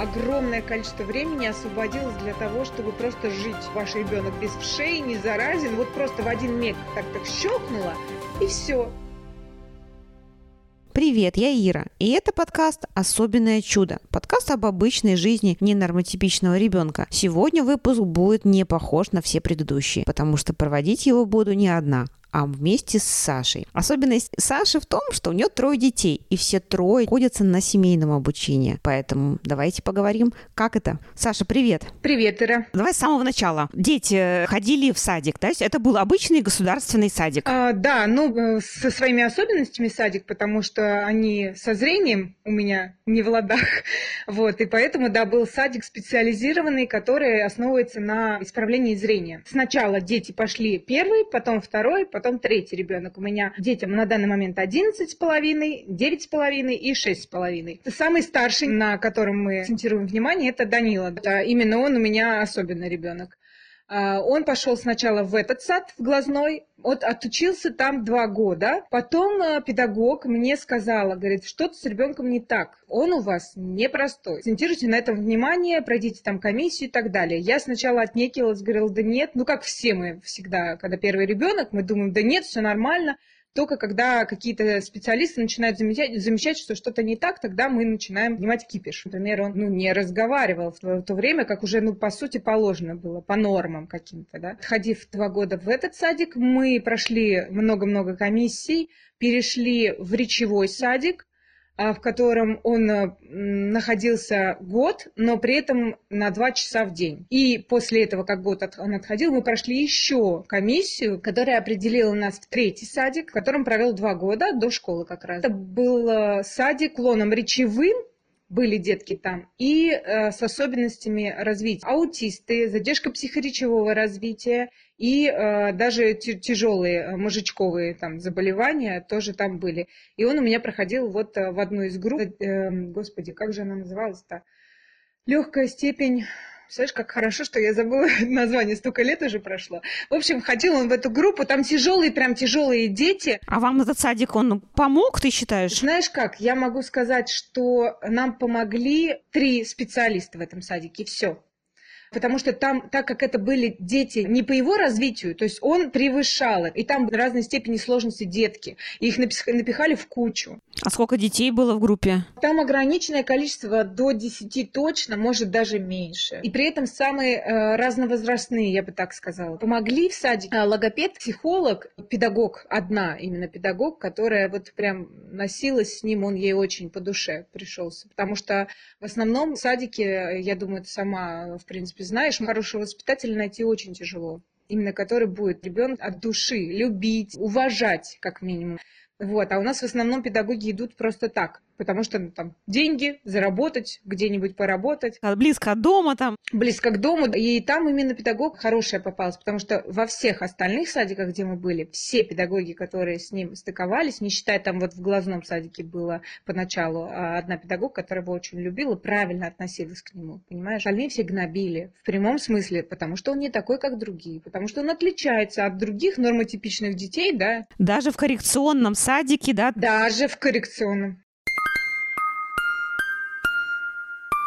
огромное количество времени освободилось для того, чтобы просто жить. Ваш ребенок без вшей, не заразен, вот просто в один миг так-так щелкнуло, и все. Привет, я Ира, и это подкаст «Особенное чудо». Подкаст об обычной жизни ненормотипичного ребенка. Сегодня выпуск будет не похож на все предыдущие, потому что проводить его буду не одна, а вместе с Сашей. Особенность Саши в том, что у нее трое детей, и все трое находятся на семейном обучении. Поэтому давайте поговорим, как это. Саша, привет. Привет, Ира. Давай с самого начала. Дети ходили в садик, да? Это был обычный государственный садик. А, да, ну, э, со своими особенностями садик, потому что они со зрением у меня не в ладах. Вот, и поэтому, да, был садик специализированный, который основывается на исправлении зрения. Сначала дети пошли первый, потом второй, потом потом третий ребенок. У меня детям на данный момент 11 с половиной, 9 с половиной и 6 с половиной. Самый старший, на котором мы акцентируем внимание, это Данила. Да, именно он у меня особенный ребенок. А, он пошел сначала в этот сад, в глазной, вот отучился там два года. Потом а, педагог мне сказала, говорит, что-то с ребенком не так. Он у вас непростой. Акцентируйте на этом внимание, пройдите там комиссию и так далее. Я сначала отнекивалась, говорила, да нет. Ну, как все мы всегда, когда первый ребенок, мы думаем, да нет, все нормально. Только когда какие-то специалисты начинают замечать, замечать что что-то не так, тогда мы начинаем понимать кипиш. Например, он ну, не разговаривал в то, время, как уже, ну, по сути, положено было, по нормам каким-то. Да? Ходив два года в этот садик, мы прошли много-много комиссий, перешли в речевой садик, в котором он э, находился год, но при этом на два часа в день. И после этого, как год он отходил, мы прошли еще комиссию, которая определила нас в третий садик, в котором провел два года до школы как раз. Это был э, садик клоном речевым, были детки там, и э, с особенностями развития. Аутисты, задержка психоречевого развития и э, даже тяжелые э, мужичковые там заболевания тоже там были. И он у меня проходил вот э, в одну из групп, э, господи, как же она называлась-то? Легкая степень Представляешь, как хорошо, что я забыла название, столько лет уже прошло. В общем, ходил он в эту группу, там тяжелые, прям тяжелые дети. А вам этот садик, он помог, ты считаешь? Знаешь как, я могу сказать, что нам помогли три специалиста в этом садике, все потому что там, так как это были дети не по его развитию, то есть он превышал их, и там разной степени сложности детки, и их напихали в кучу. А сколько детей было в группе? Там ограниченное количество, до 10 точно, может даже меньше. И при этом самые э, разновозрастные, я бы так сказала. Помогли в садике э, логопед, психолог, педагог, одна именно педагог, которая вот прям носилась с ним, он ей очень по душе пришелся. Потому что в основном в садике, я думаю, ты сама, в принципе, знаешь, хорошего воспитателя найти очень тяжело. Именно который будет ребенок от души любить, уважать, как минимум. Вот. А у нас в основном педагоги идут просто так потому что ну, там деньги, заработать, где-нибудь поработать. Близко от дома там. Близко к дому. И там именно педагог хорошая попалась, потому что во всех остальных садиках, где мы были, все педагоги, которые с ним стыковались, не считая там вот в глазном садике было поначалу а одна педагог, которая его очень любила, правильно относилась к нему, понимаешь? Остальные все гнобили в прямом смысле, потому что он не такой, как другие, потому что он отличается от других нормотипичных детей, да. Даже в коррекционном садике, да? Даже в коррекционном.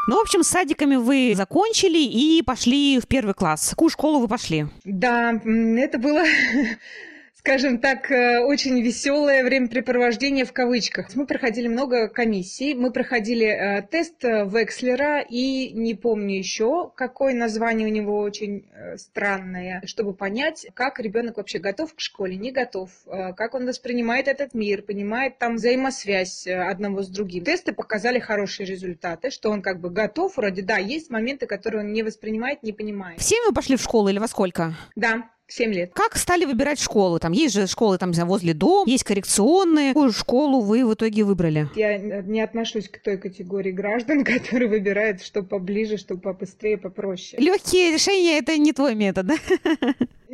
Ну, в общем, с садиками вы закончили и пошли в первый класс. Какую школу вы пошли? Да, это было скажем так, э, очень веселое времяпрепровождение в кавычках. Мы проходили много комиссий, мы проходили э, тест э, Векслера и не помню еще, какое название у него очень странное, чтобы понять, как ребенок вообще готов к школе, не готов, как он воспринимает этот мир, понимает там взаимосвязь одного с другим. Тесты показали хорошие результаты, что он как бы готов, вроде да, есть моменты, которые он не воспринимает, не понимает. В 7 вы пошли в школу или во сколько? Да, 7 лет. Как стали выбирать школы? Там есть же школы там возле дома, есть коррекционные. Какую школу вы в итоге выбрали? Я не отношусь к той категории граждан, которые выбирают, что поближе, что побыстрее, попроще. Легкие решения – это не твой метод, да?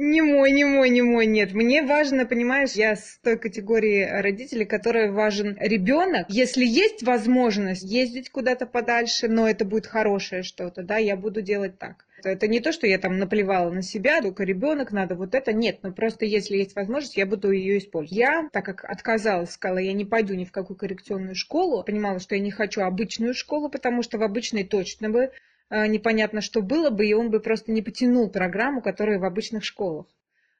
Не мой, не мой, не мой, нет. Мне важно, понимаешь, я с той категории родителей, которой важен ребенок. Если есть возможность ездить куда-то подальше, но это будет хорошее что-то, да, я буду делать так. Это не то, что я там наплевала на себя, только ребенок, надо вот это. Нет, но просто если есть возможность, я буду ее использовать. Я, так как отказалась, сказала, я не пойду ни в какую коррекционную школу, понимала, что я не хочу обычную школу, потому что в обычной точно бы э, непонятно, что было бы, и он бы просто не потянул программу, которая в обычных школах.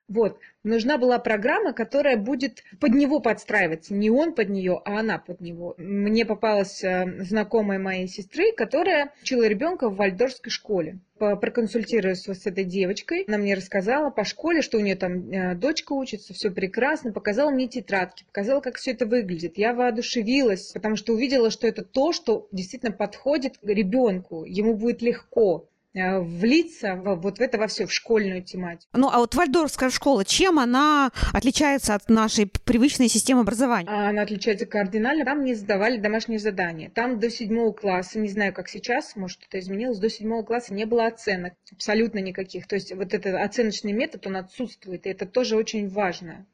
Вот. Нужна была программа, которая будет под него подстраиваться. Не он под нее, а она под него. Мне попалась э, знакомая моей сестры, которая учила ребенка в вальдорфской школе. Проконсультируясь с этой девочкой, она мне рассказала по школе, что у нее там э, дочка учится, все прекрасно, показала мне тетрадки, показала, как все это выглядит. Я воодушевилась, потому что увидела, что это то, что действительно подходит ребенку, ему будет легко. Э, влиться вот в это во все, в школьную тематику. Ну, а вот Вальдорфская школа, чем она отличается от нашей привычной системы образования? А она отличается кардинально. Там не сдавали домашние задания. Там до седьмого класса, не знаю, как сейчас, может, это изменилось, до седьмого класса не было оценок, абсолютно никаких. То есть вот этот оценочный метод, он отсутствует, и это тоже очень важно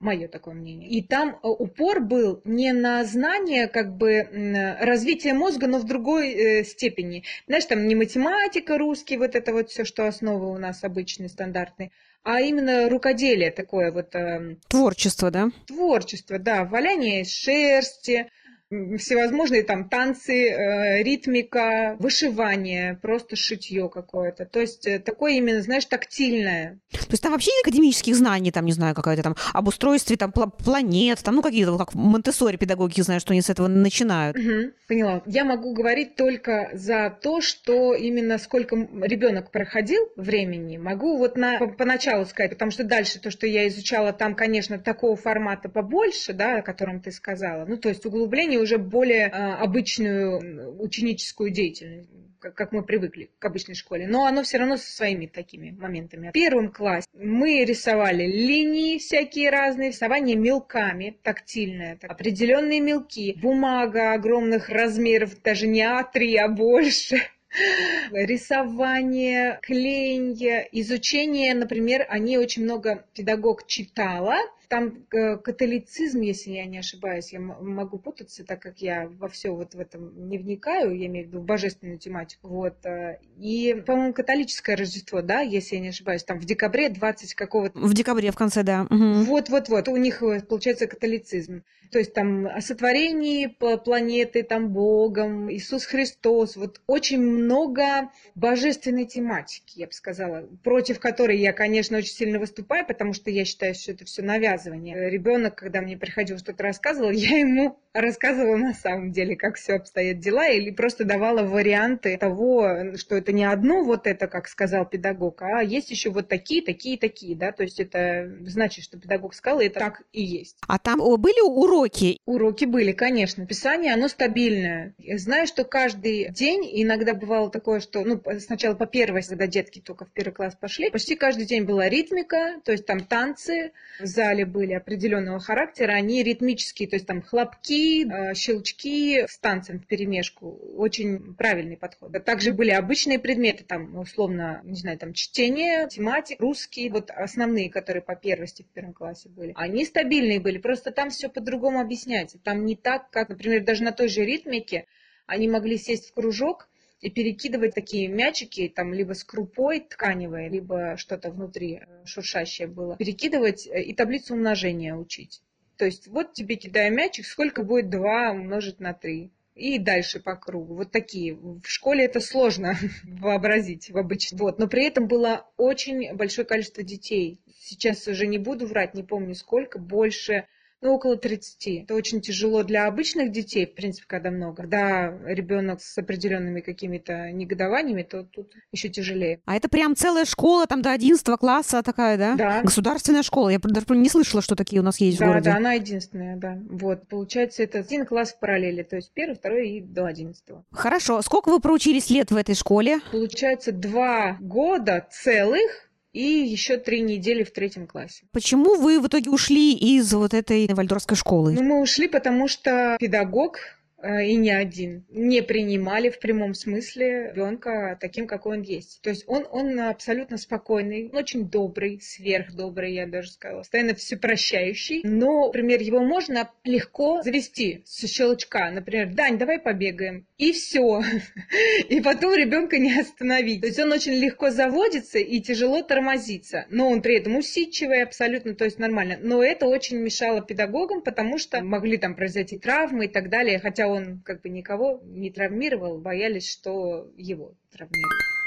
мое такое мнение. И там э, упор был не на знание как бы развития мозга, но в другой э, степени. Знаешь, там не математика, русский, вот это вот все, что основы у нас обычные, стандартные, а именно рукоделие такое вот. Э, творчество, да? Творчество, да. Валяние шерсти, всевозможные там танцы, э, ритмика, вышивание, просто шитье какое-то. То есть э, такое именно, знаешь, тактильное. То есть там вообще академических знаний, там, не знаю, какое-то там об устройстве там планет, там, ну, какие-то, как Монтессори педагоги, знаю, что они с этого начинают. Угу, поняла. Я могу говорить только за то, что именно сколько ребенок проходил времени, могу вот на, поначалу сказать, потому что дальше то, что я изучала, там, конечно, такого формата побольше, да, о котором ты сказала, ну, то есть углубление уже более а, обычную ученическую деятельность как мы привыкли к обычной школе, но оно все равно со своими такими моментами. В первом классе мы рисовали линии всякие разные, рисование мелками, тактильное, так, определенные мелки, бумага огромных размеров, даже не А3, а больше рисование, клеенье, изучение, например, они очень много педагог читала, там э, католицизм, если я не ошибаюсь, я могу путаться, так как я во все вот в этом не вникаю, я имею в виду в божественную тематику. Вот. Э, и, по-моему, католическое Рождество, да, если я не ошибаюсь, там в декабре 20 какого-то... В декабре, в конце, да. Вот-вот-вот, у них э, получается католицизм. То есть там о сотворении планеты, там Богом, Иисус Христос, вот очень много божественной тематики, я бы сказала, против которой я, конечно, очень сильно выступаю, потому что я считаю, что это все навязано высказывания. Ребенок, когда мне приходил что-то рассказывал, я ему рассказывала на самом деле, как все обстоят дела, или просто давала варианты того, что это не одно вот это, как сказал педагог, а есть еще вот такие, такие, такие, да, то есть это значит, что педагог сказал, и это так и есть. А там были уроки? Уроки были, конечно. Писание, оно стабильное. Я знаю, что каждый день, иногда бывало такое, что, ну, сначала по первой, когда детки только в первый класс пошли, почти каждый день была ритмика, то есть там танцы в зале были определенного характера, они ритмические, то есть там хлопки, э, щелчки с танцем в перемешку. Очень правильный подход. Также были обычные предметы, там, условно, не знаю, там чтение, тематик, русский, вот основные, которые по первости в первом классе были. Они стабильные были, просто там все по-другому объясняется. Там не так, как, например, даже на той же ритмике они могли сесть в кружок, и перекидывать такие мячики, там либо с крупой тканевой, либо что-то внутри э, шуршащее было, перекидывать э, и таблицу умножения учить. То есть вот тебе кидаю мячик, сколько будет 2 умножить на 3 и дальше по кругу. Вот такие. В школе это сложно вообразить в обычном. Вот. Но при этом было очень большое количество детей. Сейчас уже не буду врать, не помню сколько, больше ну, около 30. Это очень тяжело для обычных детей, в принципе, когда много. Когда ребенок с определенными какими-то негодованиями, то тут еще тяжелее. А это прям целая школа, там до 11 класса такая, да? Да. Государственная школа. Я даже не слышала, что такие у нас есть да, в городе. Да, она единственная, да. Вот, получается, это один класс в параллели, то есть первый, второй и до 11. Хорошо. Сколько вы проучились лет в этой школе? Получается, два года целых и еще три недели в третьем классе. Почему вы в итоге ушли из вот этой вальдорфской школы? Ну, мы ушли, потому что педагог и не один, не принимали в прямом смысле ребенка таким, какой он есть. То есть он, он абсолютно спокойный, он очень добрый, сверхдобрый, я даже сказала, постоянно все прощающий. Но, например, его можно легко завести с щелчка. Например, Дань, давай побегаем. И все. И потом ребенка не остановить. То есть он очень легко заводится и тяжело тормозится. Но он при этом усидчивый абсолютно, то есть нормально. Но это очень мешало педагогам, потому что могли там произойти травмы и так далее. Хотя он как бы никого не травмировал, боялись, что его травмируют.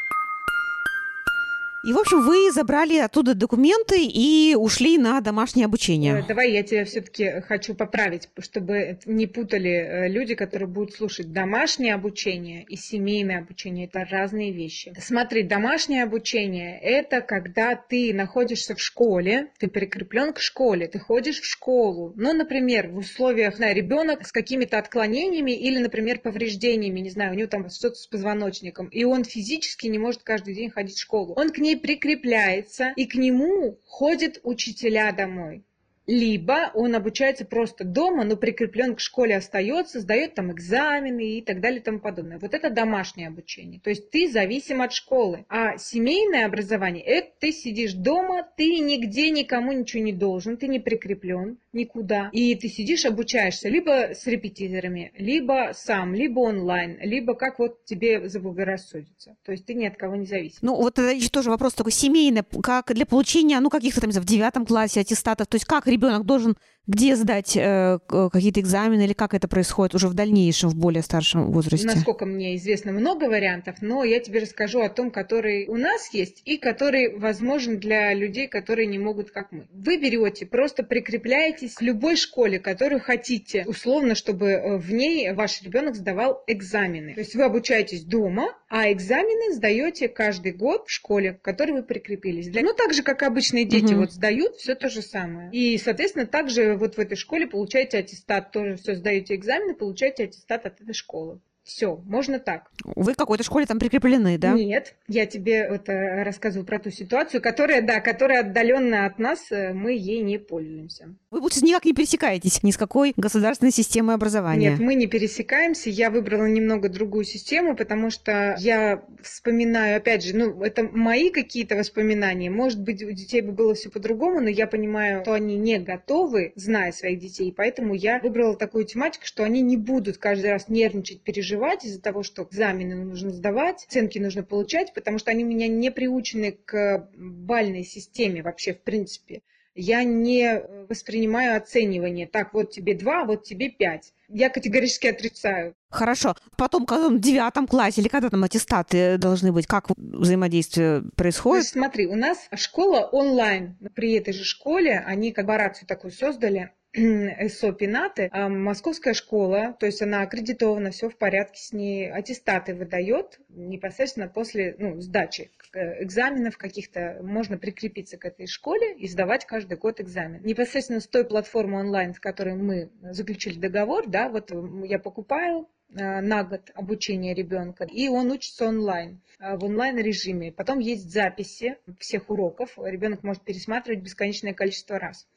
И, в общем, вы забрали оттуда документы и ушли на домашнее обучение. Э, давай я тебя все-таки хочу поправить, чтобы не путали э, люди, которые будут слушать. Домашнее обучение и семейное обучение – это разные вещи. Смотри, домашнее обучение – это когда ты находишься в школе, ты прикреплен к школе, ты ходишь в школу. Ну, например, в условиях, на ребенок с какими-то отклонениями или, например, повреждениями, не знаю, у него там что-то с позвоночником, и он физически не может каждый день ходить в школу. Он к ней прикрепляется, и к нему ходят учителя домой либо он обучается просто дома, но прикреплен к школе остается, сдает там экзамены и так далее и тому подобное. Вот это домашнее обучение. То есть ты зависим от школы. А семейное образование, это ты сидишь дома, ты нигде никому ничего не должен, ты не прикреплен никуда. И ты сидишь, обучаешься либо с репетиторами, либо сам, либо онлайн, либо как вот тебе заблагорассудится. То есть ты ни от кого не зависим. Ну вот это еще тоже вопрос такой семейный, как для получения, ну каких-то там, в девятом классе аттестатов, то есть как ребенок должен где сдать э, какие-то экзамены или как это происходит уже в дальнейшем, в более старшем возрасте? Насколько мне известно, много вариантов, но я тебе расскажу о том, который у нас есть и который возможен для людей, которые не могут, как мы. Вы берете, просто прикрепляетесь к любой школе, которую хотите, условно, чтобы э, в ней ваш ребенок сдавал экзамены. То есть вы обучаетесь дома, а экзамены сдаете каждый год в школе, в которой вы прикрепились. Для... Ну, так же, как обычные дети угу. вот сдают, все то же самое. И, соответственно, также вот в этой школе получаете аттестат, тоже все сдаете экзамены, получаете аттестат от этой школы. Все, можно так. Вы в какой-то школе там прикреплены, да? Нет, я тебе это рассказываю про ту ситуацию, которая, да, которая отдаленно от нас, э, мы ей не пользуемся. Вы лучше никак не пересекаетесь ни с какой государственной системой образования. Нет, мы не пересекаемся. Я выбрала немного другую систему, потому что я вспоминаю, опять же, ну, это мои какие-то воспоминания. Может быть, у детей бы было все по-другому, но я понимаю, что они не готовы, зная своих детей, поэтому я выбрала такую тематику, что они не будут каждый раз нервничать, переживать переживать из-за того, что экзамены нужно сдавать, оценки нужно получать, потому что они у меня не приучены к бальной системе вообще в принципе. Я не воспринимаю оценивание. Так, вот тебе два, вот тебе пять. Я категорически отрицаю. Хорошо. Потом, когда в девятом классе или когда там аттестаты должны быть, как взаимодействие происходит? Есть, смотри, у нас школа онлайн. При этой же школе они корпорацию такую создали, СО Пинаты, а московская школа, то есть она аккредитована, все в порядке с ней, аттестаты выдает непосредственно после ну, сдачи экзаменов каких-то, можно прикрепиться к этой школе и сдавать каждый год экзамен. Непосредственно с той платформы онлайн, с которой мы заключили договор, да, вот я покупаю э, на год обучения ребенка, и он учится онлайн, э, в онлайн режиме. Потом есть записи всех уроков, ребенок может пересматривать бесконечное количество раз.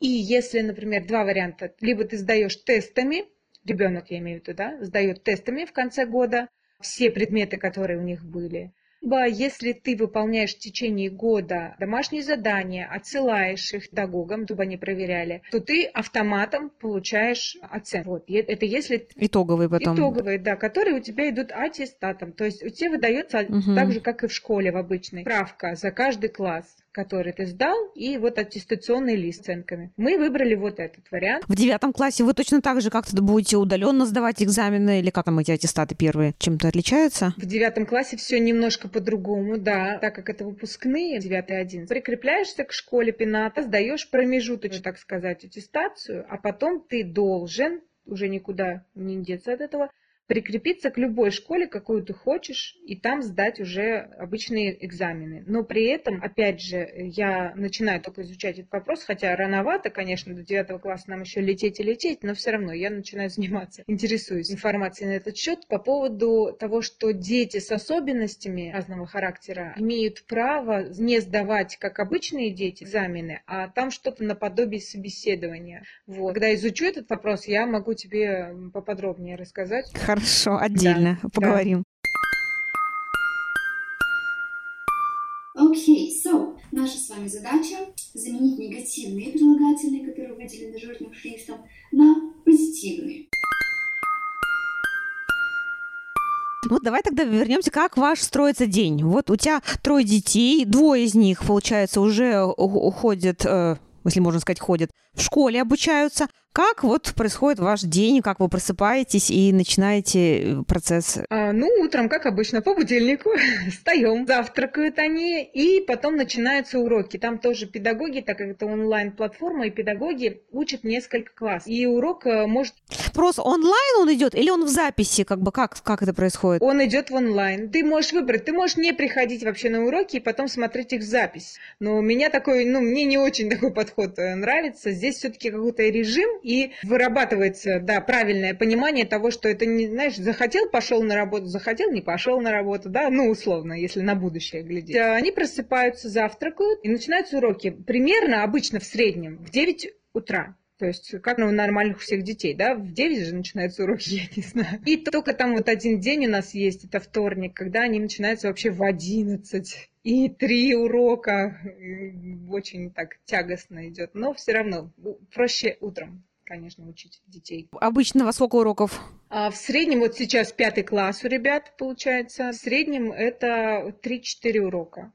И если, например, два варианта, либо ты сдаешь тестами, ребенок, я имею в виду, да, сдает тестами в конце года все предметы, которые у них были, либо если ты выполняешь в течение года домашние задания, отсылаешь их педагогам, чтобы они проверяли, то ты автоматом получаешь оценку. Вот. Это если... Итоговые потом. Итоговые, да, которые у тебя идут аттестатом. То есть у тебя выдается угу. так же, как и в школе в обычной. Справка за каждый класс который ты сдал, и вот аттестационный лист с оценками. Мы выбрали вот этот вариант. В девятом классе вы точно так же как-то будете удаленно сдавать экзамены, или как там эти аттестаты первые чем-то отличаются? В девятом классе все немножко по-другому, да, так как это выпускные, 9-11. Прикрепляешься к школе пената, сдаешь промежуточную, так сказать, аттестацию, а потом ты должен, уже никуда не деться от этого, прикрепиться к любой школе, какую ты хочешь, и там сдать уже обычные экзамены. Но при этом, опять же, я начинаю только изучать этот вопрос, хотя рановато, конечно, до 9 класса нам еще лететь и лететь, но все равно я начинаю заниматься, интересуюсь информацией на этот счет по поводу того, что дети с особенностями разного характера имеют право не сдавать, как обычные дети, экзамены, а там что-то наподобие собеседования. Вот. Когда изучу этот вопрос, я могу тебе поподробнее рассказать. Хорошо, отдельно да, поговорим. Окей, okay, so, наша с вами задача заменить негативные прилагательные, которые выделены жирным шрифтом, на позитивные. Ну, давай тогда вернемся, как ваш строится день. Вот у тебя трое детей, двое из них, получается, уже уходят, э, если можно сказать, ходят в школе, обучаются, как вот происходит ваш день, как вы просыпаетесь и начинаете э, процесс? А, ну, утром, как обычно, по будильнику встаем, завтракают они, и потом начинаются уроки. Там тоже педагоги, так как это онлайн-платформа, и педагоги учат несколько классов. И урок э, может... Просто онлайн он идет или он в записи? Как бы как, как это происходит? Он идет в онлайн. Ты можешь выбрать, ты можешь не приходить вообще на уроки и потом смотреть их в запись. Но у меня такой, ну, мне не очень такой подход э, нравится. Здесь все-таки какой-то режим, и вырабатывается, да, правильное понимание того, что это не, знаешь, захотел, пошел на работу, захотел, не пошел на работу, да, ну, условно, если на будущее глядеть. Э, они просыпаются, завтракают, и начинаются уроки. Примерно, обычно в среднем, в 9 утра. То есть, как ну, у нормальных всех детей, да, в 9 же начинаются уроки, я не знаю. И только там вот один день у нас есть, это вторник, когда они начинаются вообще в 11 и три урока. Очень так тягостно идет. Но все равно проще утром конечно, учить детей. Обычно во сколько уроков? А в среднем, вот сейчас пятый класс у ребят получается, в среднем это 3-4 урока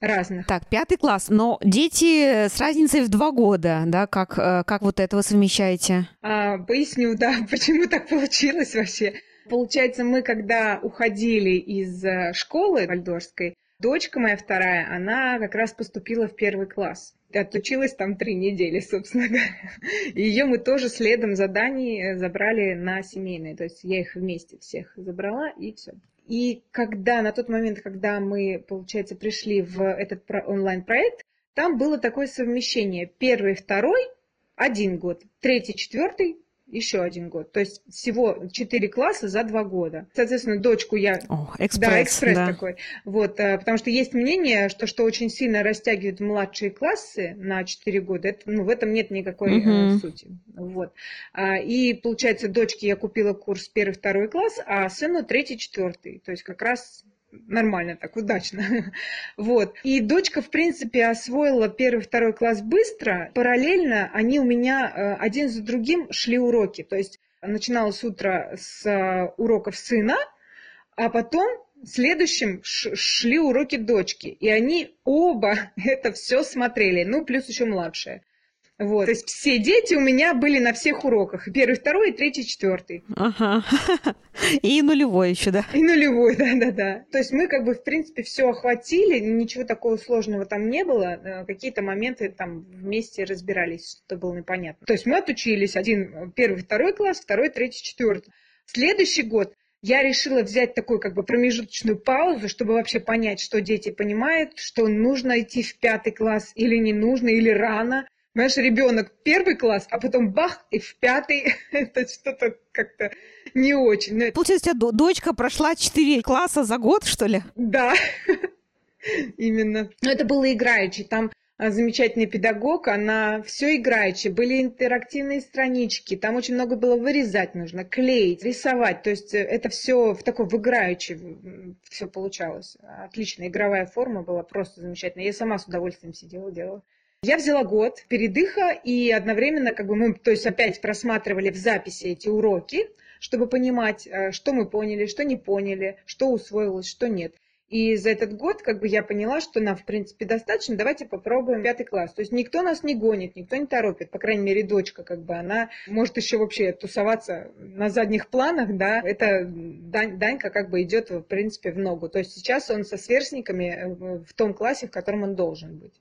разных. Так, пятый класс, но дети с разницей в два года, да, как, э, как вот этого совмещаете? А, поясню, да, почему так получилось вообще. Получается, мы когда уходили из э, школы вальдорской, дочка моя вторая, она как раз поступила в первый класс отучилась там три недели, собственно говоря. Ее мы тоже следом заданий э, забрали на семейные. То есть я их вместе всех забрала, и все. И когда, на тот момент, когда мы, получается, пришли в этот онлайн-проект, там было такое совмещение. Первый, второй, один год. Третий, четвертый, еще один год. То есть всего четыре класса за два года. Соответственно, дочку я... О, экспресс, да, экспресс да. такой. Вот, э, потому что есть мнение, что, что очень сильно растягивают младшие классы на четыре года. Это, ну, в этом нет никакой угу. сути. Вот. А, и, получается, дочке я купила курс первый-второй класс, а сыну третий-четвертый. То есть как раз нормально так, удачно. вот. И дочка, в принципе, освоила первый, второй класс быстро. Параллельно они у меня э, один за другим шли уроки. То есть начиналось утро с э, уроков сына, а потом следующим шли уроки дочки. И они оба это все смотрели. Ну, плюс еще младшая. Вот. То есть все дети у меня были на всех уроках. Первый, второй, третий, четвертый. Ага. И нулевой еще, да? И нулевой, да-да-да. То есть мы как бы, в принципе, все охватили, ничего такого сложного там не было. Э, какие-то моменты там вместе разбирались, что было непонятно. То есть мы отучились один, первый, второй класс, второй, третий, четвертый. Следующий год я решила взять такую как бы промежуточную паузу, чтобы вообще понять, что дети понимают, что нужно идти в пятый класс или не нужно, или рано. Понимаешь, ребенок первый класс, а потом бах, и в пятый. Это что-то как-то не очень. Но... Получается, у тебя дочка прошла четыре класса за год, что ли? Да, именно. Но это было играючи. Там а, замечательный педагог, она все играючи. Были интерактивные странички, там очень много было вырезать нужно, клеить, рисовать. То есть э, это все в такой в играючи все получалось. Отличная игровая форма была просто замечательная. Я сама с удовольствием сидела, делала. Я взяла год передыха, и одновременно как бы мы, то есть опять просматривали в записи эти уроки, чтобы понимать, э, что мы поняли, что не поняли, что усвоилось, что нет. И за этот год как бы я поняла, что нам, в принципе, достаточно, давайте попробуем пятый класс. То есть никто нас не гонит, никто не торопит, по крайней мере, дочка, как бы, она может еще вообще тусоваться на задних планах, да, это Дань, Данька как бы идет, в принципе, в ногу. То есть сейчас он со сверстниками э, в том классе, в котором он должен быть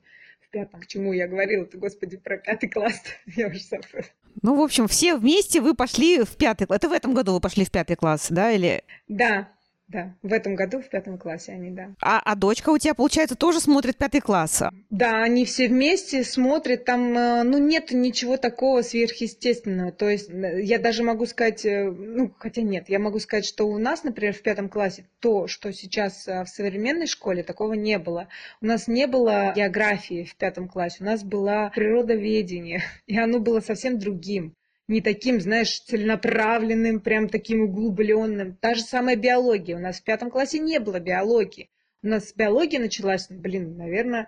пятом. К чему я говорила-то, господи, про пятый класс? Я уже забыла. Ну, в общем, все вместе вы пошли в пятый класс. Это в этом году вы пошли в пятый класс, да, или? Да, да, в этом году в пятом классе они, да. А, а дочка у тебя, получается, тоже смотрит пятый класс? Да, они все вместе смотрят. Там, э, ну, нет ничего такого сверхъестественного. То есть э, я даже могу сказать, э, ну, хотя нет, я могу сказать, что у нас, например, в пятом классе то, что сейчас в современной школе, такого не было. У нас не было географии в пятом классе, у нас было природоведение, и оно было совсем другим не таким, знаешь, целенаправленным, прям таким углубленным. Та же самая биология. У нас в пятом классе не было биологии. У нас биология началась, блин, наверное,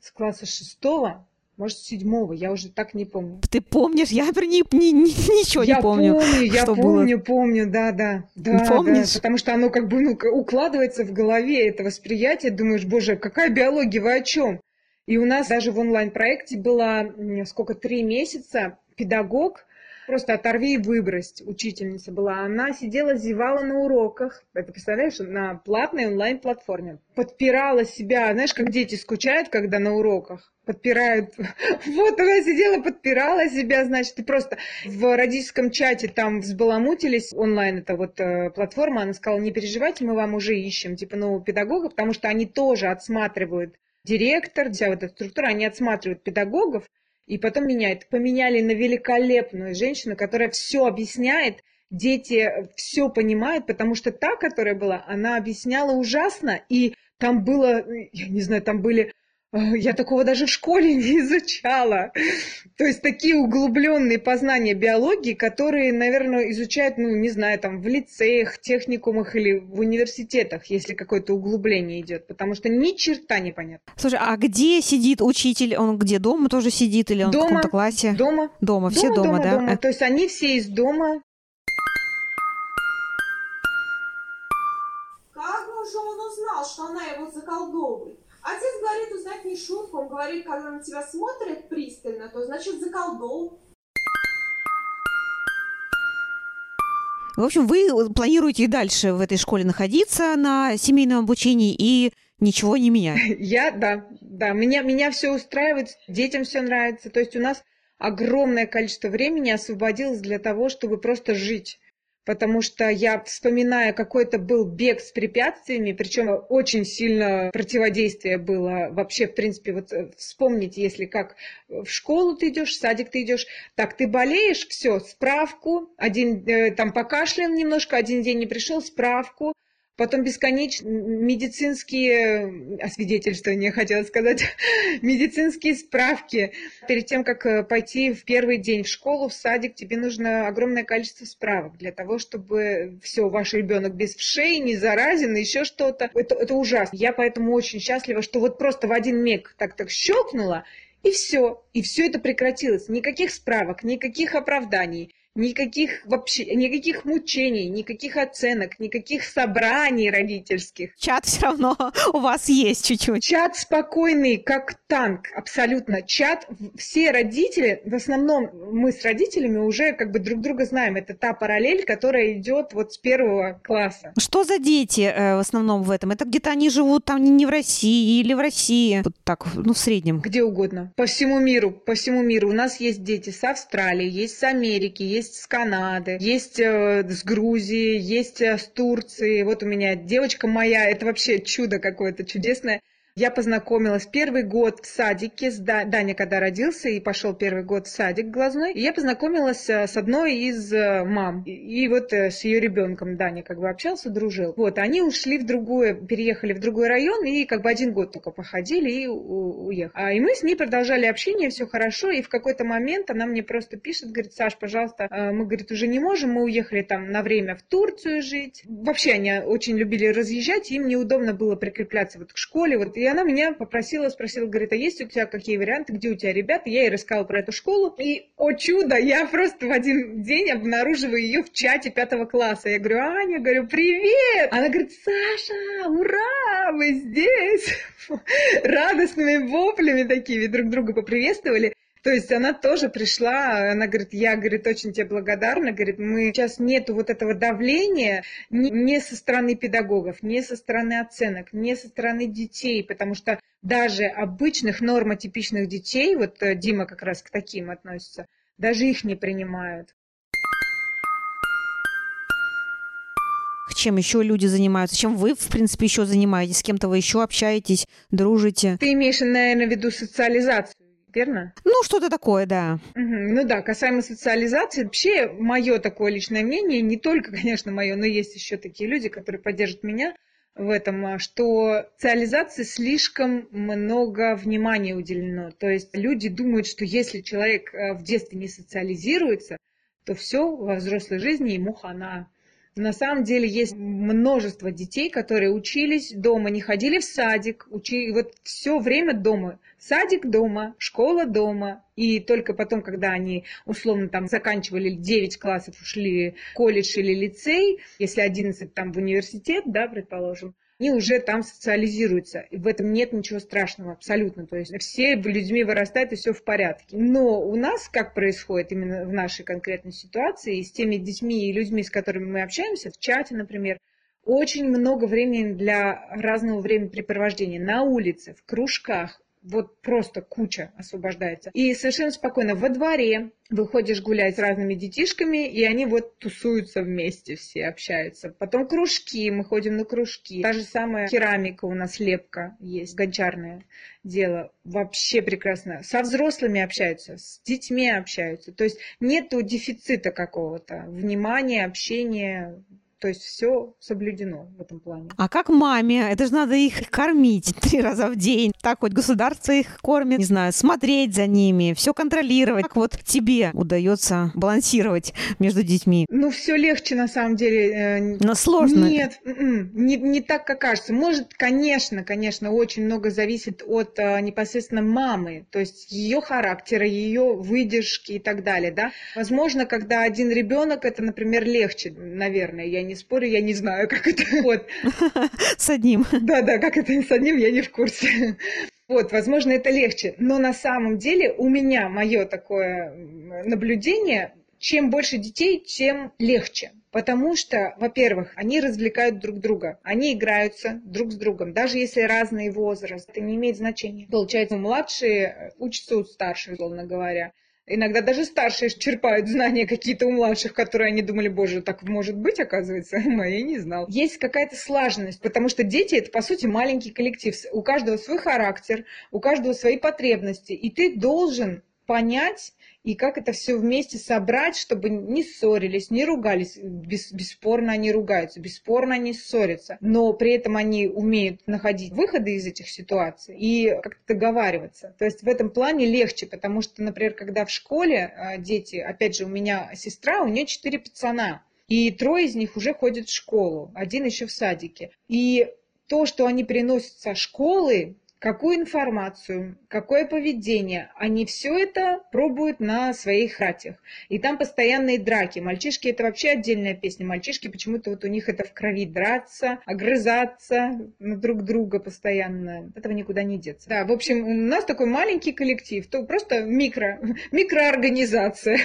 с класса шестого, может, седьмого, я уже так не помню. Ты помнишь? Я про ни, ни, ни, ничего я не помню. помню я помню, было. помню, да, да. да Помнишь? Да, потому что оно как бы ну, укладывается в голове, это восприятие. Думаешь, боже, какая биология, вы о чем? И у нас даже в онлайн-проекте было сколько, три месяца педагог, Просто оторви и выбрось, учительница была. Она сидела, зевала на уроках. Это, представляешь, на платной онлайн-платформе. Подпирала себя, знаешь, как дети скучают, когда на уроках подпирают. Вот она сидела, подпирала себя, значит, и просто в родительском чате там взбаламутились. Онлайн это вот э, платформа, она сказала, не переживайте, мы вам уже ищем, типа, нового педагога, потому что они тоже отсматривают директор, вся вот эта структура, они отсматривают педагогов, и потом меняют. Поменяли на великолепную женщину, которая все объясняет, дети все понимают, потому что та, которая была, она объясняла ужасно, и там было, я не знаю, там были я такого даже в школе не изучала. То есть такие углубленные познания биологии, которые, наверное, изучают, ну, не знаю, там в лицеях, техникумах или в университетах, если какое-то углубление идет, потому что ни черта не понятно. Слушай, а где сидит учитель? Он где дома тоже сидит или он дома, в каком-то классе? Дома. Дома, все дома, дома, дома да? Дома. То есть они все из дома. Как же он узнал, что она его заколдовывает? Отец говорит узнать не шутку, он говорит, когда на тебя смотрят пристально, то значит заколдовал. В общем, вы планируете и дальше в этой школе находиться на семейном обучении и ничего не менять? Я, да, да, меня, меня все устраивает, детям все нравится. То есть у нас огромное количество времени освободилось для того, чтобы просто жить потому что я вспоминаю, какой-то был бег с препятствиями, причем очень сильно противодействие было вообще, в принципе, вот э, вспомните, если как в школу ты идешь, в садик ты идешь, так ты болеешь, все, справку, один э, там покашлял немножко, один день не пришел, справку, Потом бесконечные медицинские освидетельствования, хотела сказать, медицинские справки. Перед тем, как э, пойти в первый день в школу, в садик, тебе нужно огромное количество справок для того, чтобы все, ваш ребенок без вшей, не заразен, еще что-то. Это, это ужасно. Я поэтому очень счастлива, что вот просто в один миг так-так щелкнула, и все. И все это прекратилось. Никаких справок, никаких оправданий никаких вообще, никаких мучений, никаких оценок, никаких собраний родительских. Чат все равно у вас есть чуть-чуть. Чат спокойный, как танк, абсолютно. Чат, все родители, в основном мы с родителями уже как бы друг друга знаем. Это та параллель, которая идет вот с первого класса. Что за дети э, в основном в этом? Это где-то они живут там не в России или в России? Вот так, ну, в среднем. Где угодно. По всему миру, по всему миру. У нас есть дети с Австралии, есть с Америки, есть есть с Канады, есть э, с Грузии, есть э, с Турции. Вот у меня девочка моя, это вообще чудо какое-то чудесное. Я познакомилась первый год в садике с Даня, когда родился и пошел первый год в садик глазной. И я познакомилась э, с одной из э, мам. И вот э, с ее ребенком Даня как бы общался, дружил. Вот, они ушли в другое, переехали в другой район и как бы один год только походили и уехали. А, и мы с ней продолжали общение, все хорошо. И в какой-то момент она мне просто пишет, говорит, Саш, пожалуйста, мы, говорит, уже не можем, мы уехали там на время в Турцию жить. Вообще они очень любили разъезжать, им неудобно было прикрепляться вот к школе. Вот и она меня попросила, спросила, говорит, а есть у тебя какие варианты, где у тебя ребята? Я ей рассказала про эту школу. И, о чудо, я просто в один день обнаруживаю ее в чате пятого класса. Я говорю, Аня, говорю, привет! Она говорит, Саша, ура, мы здесь! Радостными воплями такими друг друга поприветствовали. То есть она тоже пришла, она говорит, я, говорит, очень тебе благодарна, говорит, мы сейчас нету вот этого давления не, не со стороны педагогов, не со стороны оценок, не со стороны детей, потому что даже обычных нормотипичных детей, вот э, Дима как раз к таким относится, даже их не принимают. Чем еще люди занимаются? Чем вы, в принципе, еще занимаетесь? С кем-то вы еще общаетесь, дружите? Ты имеешь, наверное, в виду социализацию верно? Ну, что-то такое, да. Угу. Ну да, касаемо социализации, вообще мое такое личное мнение, не только, конечно, мое, но есть еще такие люди, которые поддержат меня в этом, а, что социализации слишком много внимания уделено. То есть люди думают, что если человек э, в детстве не социализируется, то все во взрослой жизни ему хана. На самом деле есть множество детей, которые учились дома, не ходили в садик, учили вот все время дома. Садик дома, школа дома. И только потом, когда они условно там заканчивали 9 классов, ушли в колледж или лицей, если 11 там в университет, да, предположим, они уже там социализируются. И в этом нет ничего страшного абсолютно. То есть все людьми вырастают, и все в порядке. Но у нас как происходит именно в нашей конкретной ситуации, с теми детьми и людьми, с которыми мы общаемся, в чате, например, очень много времени для разного времяпрепровождения на улице, в кружках, вот просто куча освобождается. И совершенно спокойно во дворе выходишь гулять с разными детишками, и они вот тусуются вместе, все общаются. Потом кружки, мы ходим на кружки. Та же самая керамика у нас, лепка есть, гончарное дело. Вообще прекрасно. Со взрослыми общаются, с детьми общаются. То есть нету дефицита какого-то. Внимания, общения, то есть все соблюдено в этом плане. А как маме? Это же надо их кормить три раза в день. Так хоть государство их кормит, не знаю, смотреть за ними, все контролировать. Как вот тебе удается балансировать между детьми? Ну, все легче на самом деле. Э, Но сложно. Нет, м-м, не, не так, как кажется. Может, конечно, конечно, очень много зависит от а, непосредственно мамы, то есть ее характера, ее выдержки и так далее, да. Возможно, когда один ребенок, это, например, легче, наверное, я не не спорю, я не знаю, как это. Вот. С одним. Да-да, как это с одним, я не в курсе. Вот, возможно, это легче. Но на самом деле у меня мое такое наблюдение, чем больше детей, тем легче. Потому что, во-первых, они развлекают друг друга, они играются друг с другом, даже если разный возраст, это не имеет значения. Получается, младшие учатся у старших, условно говоря. Иногда даже старшие черпают знания какие-то у младших, которые они думали, боже, так может быть, оказывается, мои не знал. Есть какая-то слаженность, потому что дети это, по сути, маленький коллектив. У каждого свой характер, у каждого свои потребности. И ты должен понять и как это все вместе собрать, чтобы не ссорились, не ругались. Бес, бесспорно они ругаются, бесспорно они ссорятся, но при этом они умеют находить выходы из этих ситуаций и как-то договариваться. То есть в этом плане легче, потому что, например, когда в школе а, дети, опять же, у меня сестра, у нее четыре пацана, и трое из них уже ходят в школу, один еще в садике. И то, что они приносят со школы, какую информацию, какое поведение. Они все это пробуют на своих хатях. И там постоянные драки. Мальчишки это вообще отдельная песня. Мальчишки почему-то вот у них это в крови драться, огрызаться на друг друга постоянно. Этого никуда не деться. Да, в общем, у нас такой маленький коллектив, то просто микро, микроорганизация.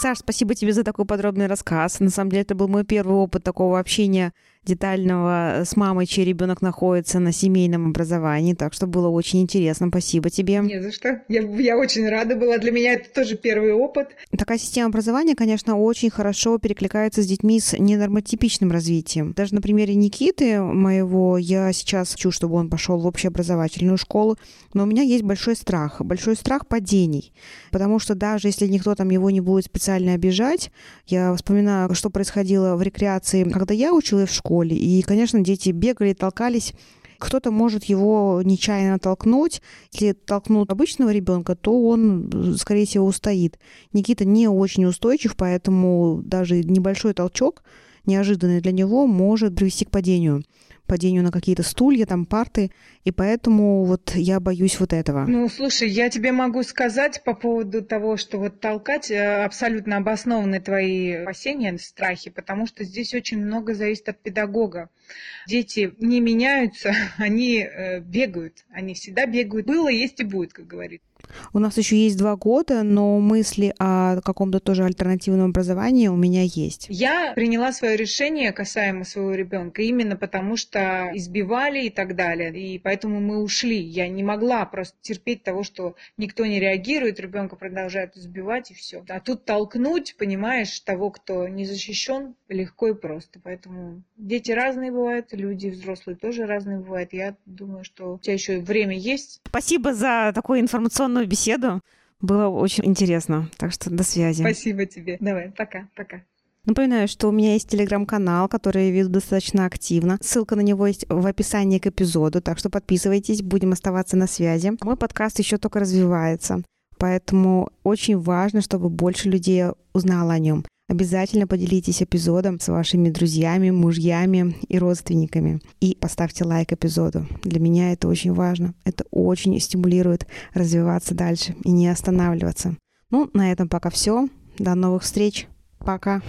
Саш, спасибо тебе за такой подробный рассказ. На самом деле, это был мой первый опыт такого общения детального с мамой, чей ребенок находится на семейном образовании. Так что было очень интересно. Спасибо тебе. Не за что. Я, я очень рада была. Для меня это тоже первый опыт. Такая система образования, конечно, очень хорошо перекликается с детьми с ненормотипичным развитием. Даже на примере Никиты моего я сейчас хочу, чтобы он пошел в общеобразовательную школу, но у меня есть большой страх. Большой страх падений. Потому что даже если никто там его не будет специально обижать, я вспоминаю, что происходило в рекреации, когда я училась в школе, школе. И, конечно, дети бегали, толкались. Кто-то может его нечаянно толкнуть. Если толкнут обычного ребенка, то он, скорее всего, устоит. Никита не очень устойчив, поэтому даже небольшой толчок, неожиданный для него, может привести к падению падению на какие-то стулья, там парты, и поэтому вот я боюсь вот этого. Ну, слушай, я тебе могу сказать по поводу того, что вот толкать э, абсолютно обоснованы твои опасения, страхи, потому что здесь очень много зависит от педагога. Дети не меняются, они э, бегают, они всегда бегают. Было, есть и будет, как говорится. У нас еще есть два года, но мысли о каком-то тоже альтернативном образовании у меня есть. Я приняла свое решение касаемо своего ребенка именно потому, что избивали и так далее. И поэтому мы ушли. Я не могла просто терпеть того, что никто не реагирует, ребенка продолжают избивать и все. А тут толкнуть, понимаешь, того, кто не защищен, легко и просто. Поэтому дети разные бывают, люди взрослые тоже разные бывают. Я думаю, что у тебя еще время есть. Спасибо за такую информационную беседу. Было очень интересно. Так что до связи. Спасибо тебе. Давай, пока, пока. Напоминаю, что у меня есть телеграм-канал, который я веду достаточно активно. Ссылка на него есть в описании к эпизоду, так что подписывайтесь, будем оставаться на связи. Мой подкаст еще только развивается, поэтому очень важно, чтобы больше людей узнало о нем. Обязательно поделитесь эпизодом с вашими друзьями, мужьями и родственниками. И поставьте лайк эпизоду. Для меня это очень важно. Это очень стимулирует развиваться дальше и не останавливаться. Ну, на этом пока все. До новых встреч. Пока.